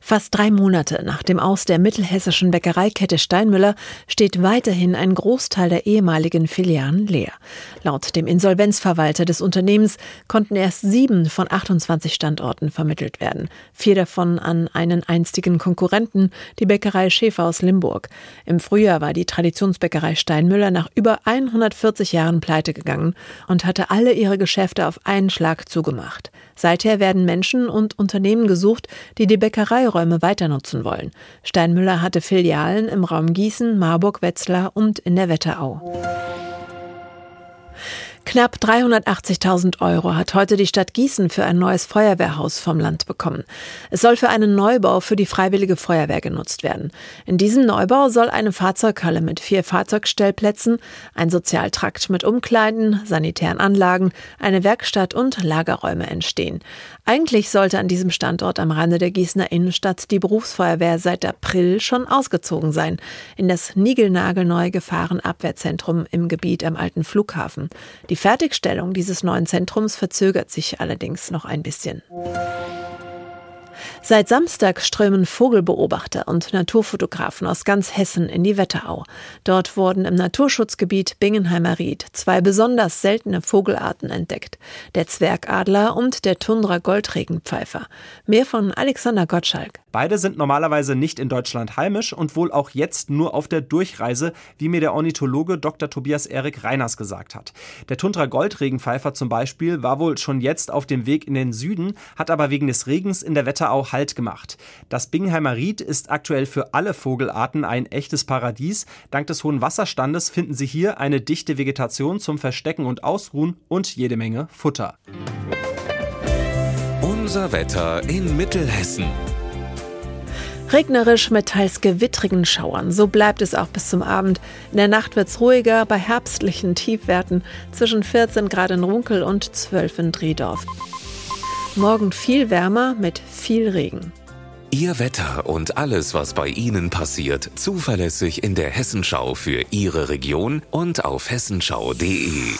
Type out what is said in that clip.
Fast drei Monate nach dem Aus der mittelhessischen Bäckereikette Steinmüller steht weiterhin ein Großteil der ehemaligen Filialen leer. Laut dem Insolvenzverwalter des Unternehmens konnten erst sieben von 28 Standorten vermittelt werden. Vier davon an einen einstigen Konkurrenten, die Bäckerei Schäfer aus Limburg. Im Frühjahr war die Traditionsbäckerei Steinmüller nach über 140 Jahren pleite gegangen und hatte alle ihre Geschäfte auf einen Schlag zugemacht. Seither werden Menschen und Unternehmen gesucht, die die Bäckereiräume weiter nutzen wollen. Steinmüller hatte Filialen im Raum Gießen, Marburg, Wetzlar und in der Wetterau. Knapp 380.000 Euro hat heute die Stadt Gießen für ein neues Feuerwehrhaus vom Land bekommen. Es soll für einen Neubau für die Freiwillige Feuerwehr genutzt werden. In diesem Neubau soll eine Fahrzeughalle mit vier Fahrzeugstellplätzen, ein Sozialtrakt mit Umkleiden, sanitären Anlagen, eine Werkstatt und Lagerräume entstehen. Eigentlich sollte an diesem Standort am Rande der Gießener Innenstadt die Berufsfeuerwehr seit April schon ausgezogen sein, in das niegelnagelneue Gefahrenabwehrzentrum im Gebiet am alten Flughafen. Die Fertigstellung dieses neuen Zentrums verzögert sich allerdings noch ein bisschen. Seit Samstag strömen Vogelbeobachter und Naturfotografen aus ganz Hessen in die Wetterau. Dort wurden im Naturschutzgebiet Bingenheimer Ried zwei besonders seltene Vogelarten entdeckt: der Zwergadler und der Tundra-Goldregenpfeifer. Mehr von Alexander Gottschalk. Beide sind normalerweise nicht in Deutschland heimisch und wohl auch jetzt nur auf der Durchreise, wie mir der Ornithologe Dr. Tobias Erik Reiners gesagt hat. Der Tundra-Goldregenpfeifer zum Beispiel war wohl schon jetzt auf dem Weg in den Süden, hat aber wegen des Regens in der Wetterau Halt gemacht. Das Bingheimer Ried ist aktuell für alle Vogelarten ein echtes Paradies. Dank des hohen Wasserstandes finden Sie hier eine dichte Vegetation zum Verstecken und Ausruhen und jede Menge Futter. Unser Wetter in Mittelhessen. Regnerisch mit teils gewittrigen Schauern. So bleibt es auch bis zum Abend. In der Nacht wird es ruhiger bei herbstlichen Tiefwerten zwischen 14 Grad in Runkel und 12 in Driedorf. Morgen viel wärmer mit viel Regen. Ihr Wetter und alles, was bei Ihnen passiert, zuverlässig in der Hessenschau für Ihre Region und auf hessenschau.de.